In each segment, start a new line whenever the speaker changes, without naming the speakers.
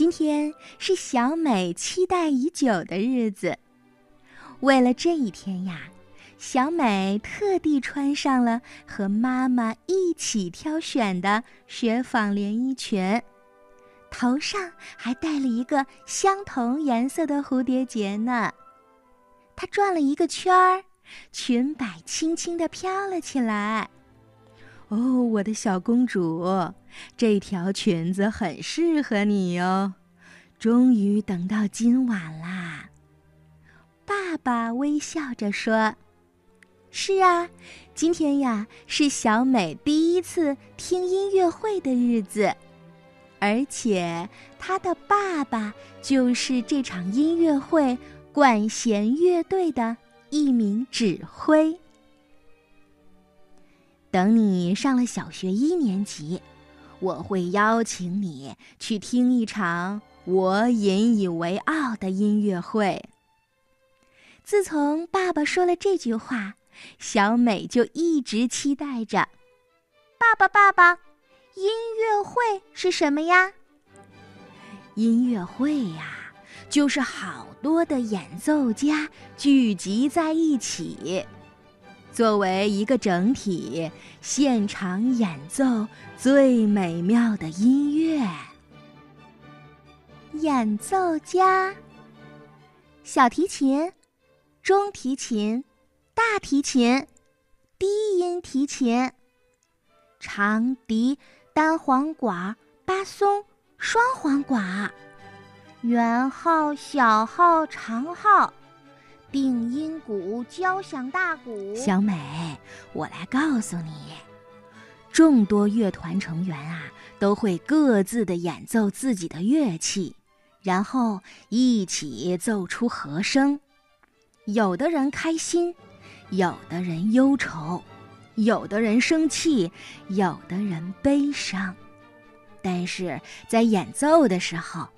今天是小美期待已久的日子。为了这一天呀，小美特地穿上了和妈妈一起挑选的雪纺连衣裙，头上还戴了一个相同颜色的蝴蝶结呢。她转了一个圈儿，裙摆轻轻地飘了起来。哦，我的小公主，这条裙子很适合你哟！终于等到今晚啦。爸爸微笑着说：“是啊，今天呀是小美第一次听音乐会的日子，而且她的爸爸就是这场音乐会管弦乐队的一名指挥。”等你上了小学一年级，我会邀请你去听一场我引以为傲的音乐会。自从爸爸说了这句话，小美就一直期待着。
爸爸，爸爸，音乐会是什么呀？
音乐会呀，就是好多的演奏家聚集在一起。作为一个整体，现场演奏最美妙的音乐。演奏家：小提琴、中提琴、大提琴、低音提琴、长笛、单簧管、巴松、双簧管、圆号、小号、长号。定音鼓、交响大鼓，小美，我来告诉你，众多乐团成员啊，都会各自的演奏自己的乐器，然后一起奏出和声。有的人开心，有的人忧愁，有的人生气，有的人悲伤。但是在演奏的时候。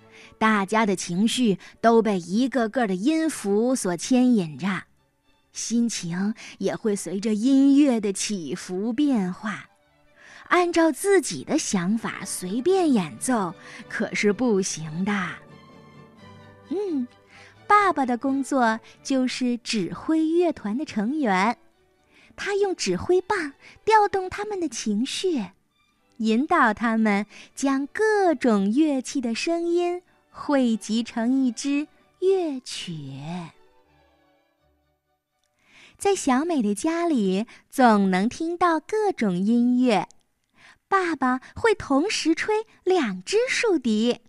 大家的情绪都被一个个的音符所牵引着，心情也会随着音乐的起伏变化。按照自己的想法随便演奏可是不行的。嗯，爸爸的工作就是指挥乐团的成员，他用指挥棒调动他们的情绪，引导他们将各种乐器的声音。汇集成一支乐曲，在小美的家里总能听到各种音乐。爸爸会同时吹两只竖笛。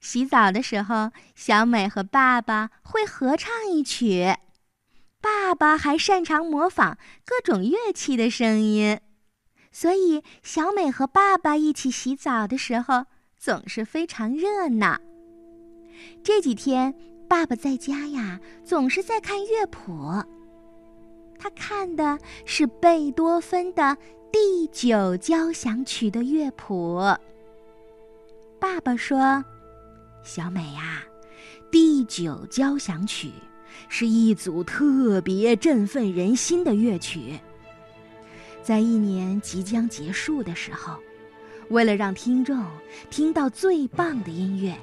洗澡的时候，小美和爸爸会合唱一曲。爸爸还擅长模仿各种乐器的声音，所以小美和爸爸一起洗澡的时候。总是非常热闹。这几天，爸爸在家呀，总是在看乐谱。他看的是贝多芬的第九交响曲的乐谱。爸爸说：“小美呀，第九交响曲是一组特别振奋人心的乐曲。在一年即将结束的时候。”为了让听众听到最棒的音乐，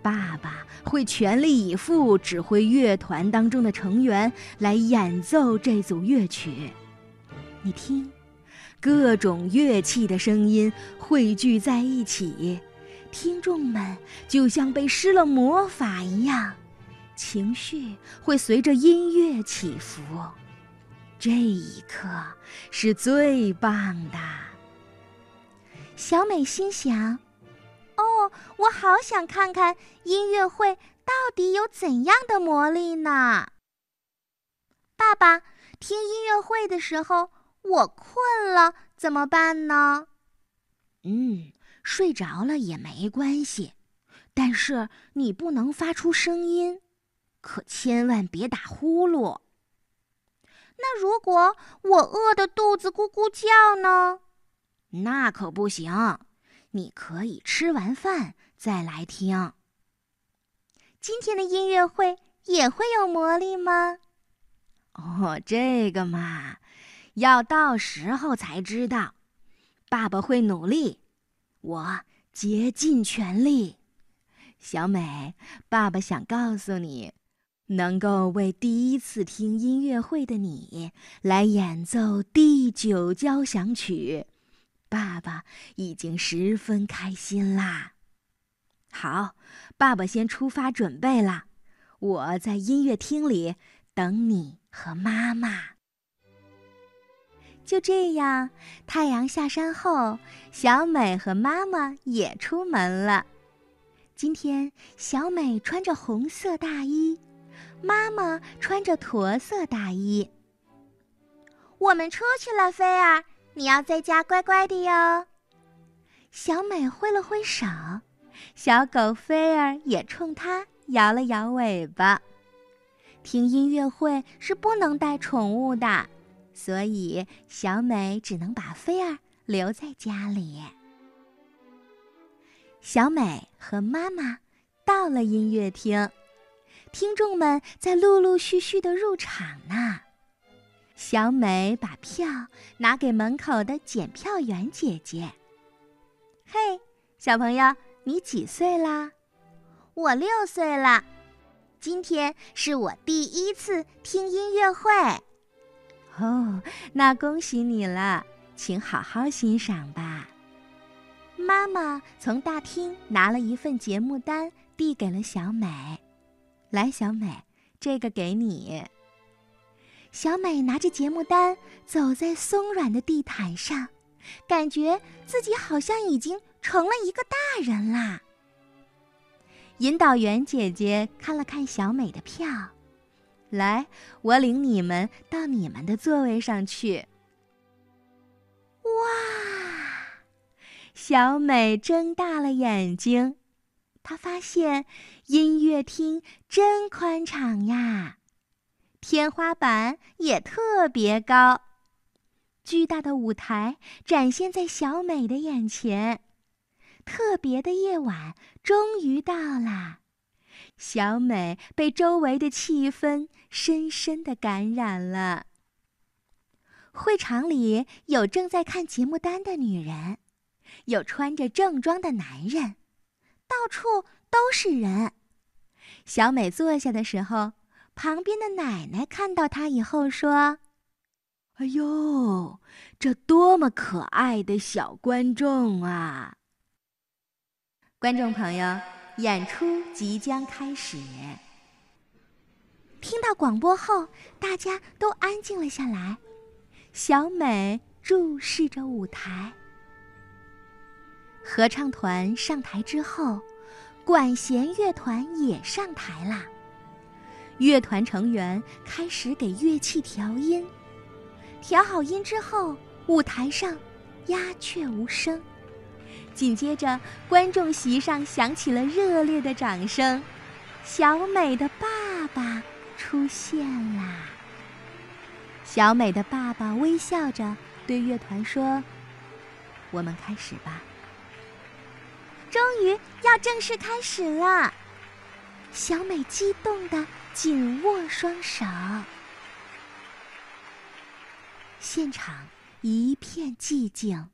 爸爸会全力以赴指挥乐团当中的成员来演奏这组乐曲。你听，各种乐器的声音汇聚在一起，听众们就像被施了魔法一样，情绪会随着音乐起伏。这一刻是最棒的。小美心想：“
哦，我好想看看音乐会到底有怎样的魔力呢。”爸爸，听音乐会的时候我困了，怎么办呢？
嗯，睡着了也没关系，但是你不能发出声音，可千万别打呼噜。
那如果我饿得肚子咕咕叫呢？
那可不行，你可以吃完饭再来听。
今天的音乐会也会有魔力吗？
哦，这个嘛，要到时候才知道。爸爸会努力，我竭尽全力。小美，爸爸想告诉你，能够为第一次听音乐会的你来演奏第九交响曲，爸爸已经十分开心啦。好，爸爸先出发准备了，我在音乐厅里等你和妈妈。
就这样，太阳下山后，小美和妈妈也出门了。今天，小美穿着红色大衣，妈妈穿着驼色大衣。我们出去了，菲儿，你要在家乖乖的哟。小美挥了挥手，小狗菲儿也冲她摇了摇尾巴。听音乐会是不能带宠物的。所以，小美只能把菲儿留在家里。小美和妈妈到了音乐厅，听众们在陆陆续续的入场呢。小美把票拿给门口的检票员姐姐。嘿，小朋友，你几岁啦？我六岁了。今天是我第一次听音乐会。
哦，那恭喜你了，请好好欣赏吧。
妈妈从大厅拿了一份节目单，递给了小美。
来，小美，这个给你。
小美拿着节目单走在松软的地毯上，感觉自己好像已经成了一个大人啦。
引导员姐姐看了看小美的票。来，我领你们到你们的座位上去。
哇！
小美睁大了眼睛，她发现音乐厅真宽敞呀，天花板也特别高，巨大的舞台展现在小美的眼前。特别的夜晚终于到了。小美被周围的气氛深深的感染了。
会场里有正在看节目单的女人，有穿着正装的男人，到处都是人。小美坐下的时候，旁边的奶奶看到他以后说：“
哎呦，这多么可爱的小观众啊！”观众朋友。演出即将开始。
听到广播后，大家都安静了下来。小美注视着舞台。合唱团上台之后，管弦乐团也上台啦。乐团成员开始给乐器调音。调好音之后，舞台上鸦雀无声。紧接着，观众席上响起了热烈的掌声。小美的爸爸出现啦！小美的爸爸微笑着对乐团说：“我们开始吧。”终于要正式开始了，小美激动的紧握双手。现场一片寂静。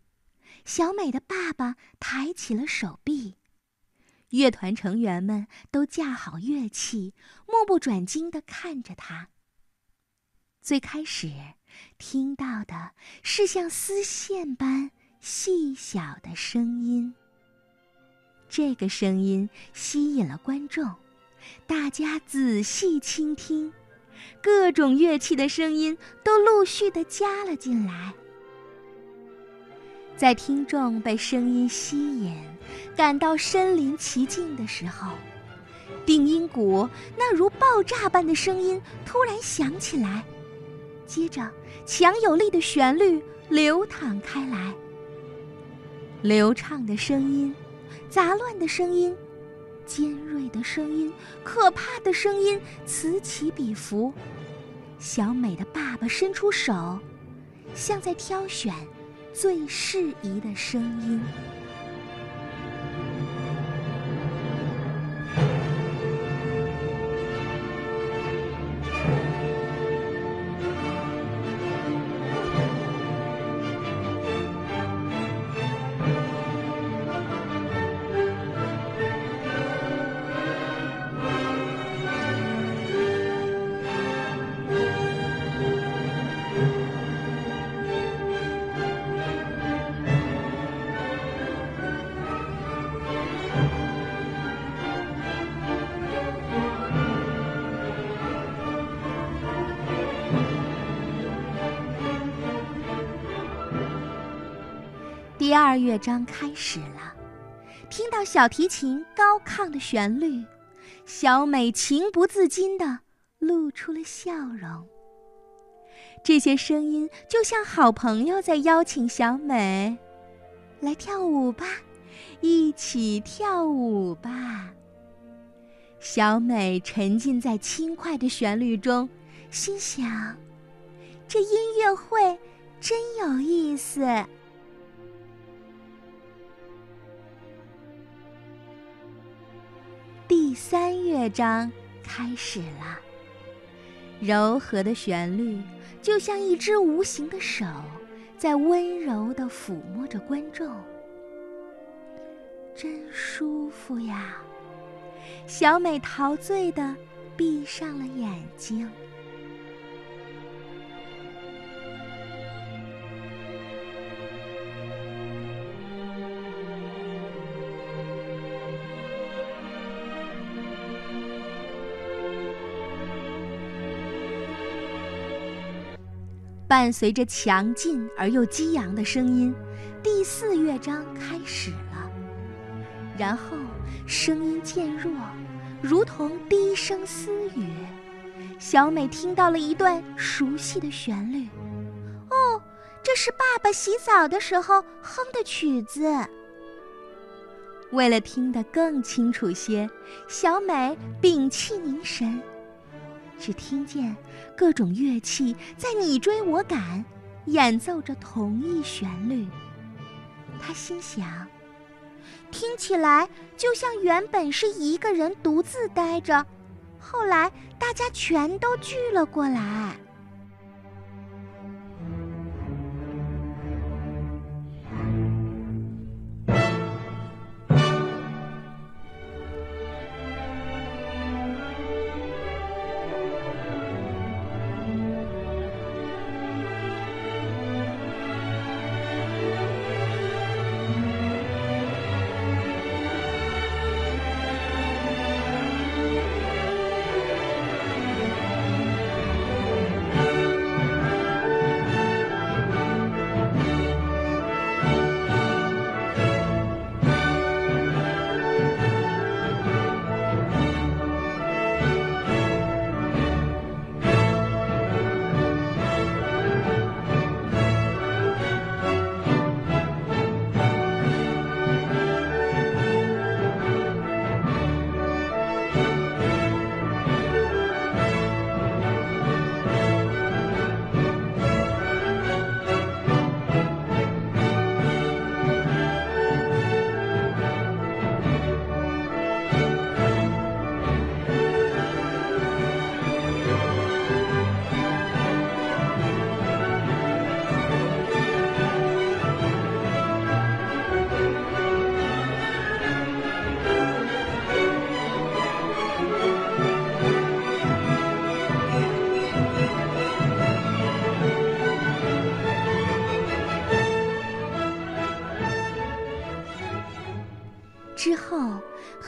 小美的爸爸抬起了手臂，乐团成员们都架好乐器，目不转睛地看着他。最开始听到的是像丝线般细小的声音，这个声音吸引了观众，大家仔细倾听，各种乐器的声音都陆续地加了进来。在听众被声音吸引，感到身临其境的时候，定音鼓那如爆炸般的声音突然响起来，接着强有力的旋律流淌开来。流畅的声音，杂乱的声音，尖锐的声音，可怕的声音，此起彼伏。小美的爸爸伸出手，像在挑选。最适宜的声音。
第二乐章开始了，听到小提琴高亢的旋律，小美情不自禁地露出了笑容。这些声音就像好朋友在邀请小美，来跳舞吧，一起跳舞吧。小美沉浸在轻快的旋律中，心想：这音乐会真有意思。三乐章开始了，柔和的旋律就像一只无形的手，在温柔地抚摸着观众，真舒服呀！小美陶醉地闭上了眼睛。伴随着强劲而又激昂的声音，第四乐章开始了。然后声音渐弱，如同低声私语。小美听到了一段熟悉的旋律。
哦，这是爸爸洗澡的时候哼的曲子。
为了听得更清楚些，小美屏气凝神。只听见各种乐器在你追我赶，演奏着同一旋律。他心想：
听起来就像原本是一个人独自呆着，后来大家全都聚了过来。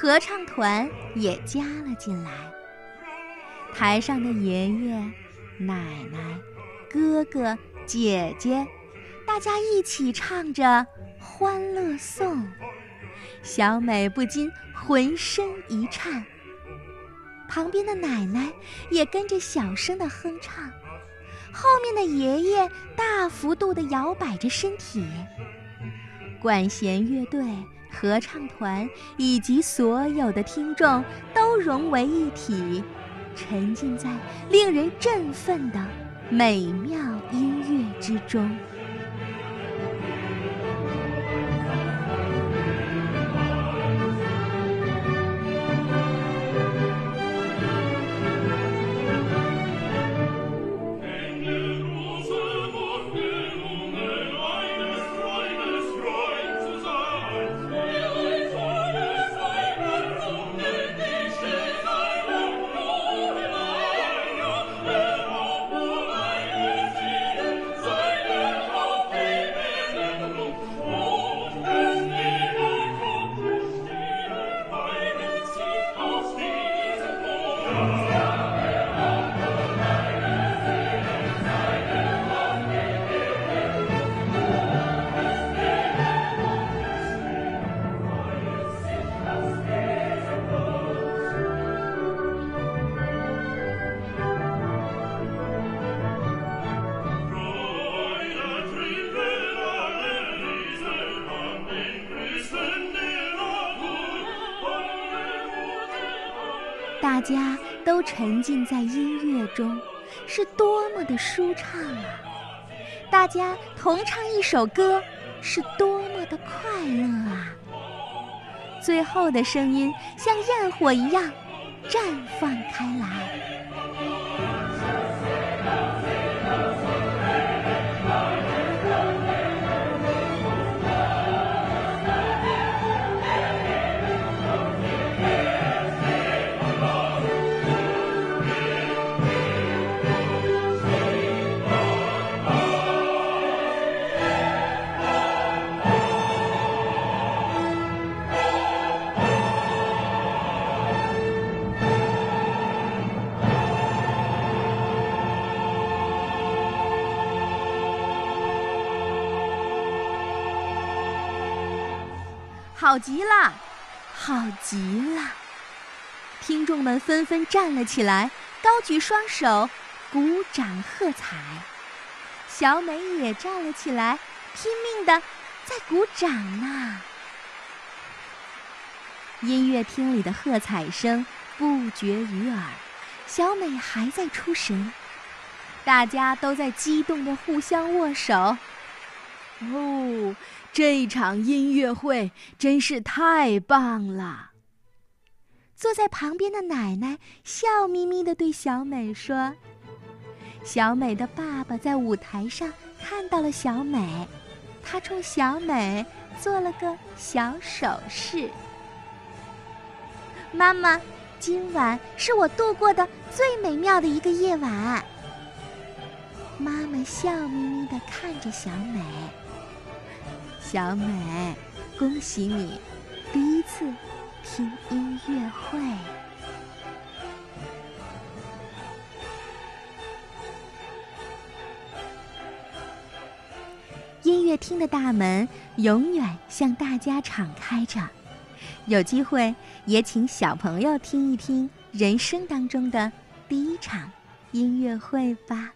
合唱团也加了进来。台上的爷爷、奶奶、哥哥、姐姐，大家一起唱着《欢乐颂》，小美不禁浑身一颤。旁边的奶奶也跟着小声的哼唱，后面的爷爷大幅度地摇摆着身体。管弦乐队。合唱团以及所有的听众都融为一体，沉浸在令人振奋的美妙音乐之中。Amém. 沉浸在音乐中，是多么的舒畅啊！大家同唱一首歌，是多么的快乐啊！最后的声音像焰火一样绽放开来。好极了，好极了！听众们纷纷站了起来，高举双手，鼓掌喝彩。小美也站了起来，拼命的在鼓掌呢。音乐厅里的喝彩声不绝于耳，小美还在出神，大家都在激动的互相握手。哦，这场音乐会真是太棒了！坐在旁边的奶奶笑眯眯地对小美说：“小美的爸爸在舞台上看到了小美，他冲小美做了个小手势。妈妈，今晚是我度过的最美妙的一个夜晚。”妈妈笑眯眯地看着小美。小美，恭喜你，第一次听音乐会。音乐厅的大门永远向大家敞开着，有机会也请小朋友听一听人生当中的第一场音乐会吧。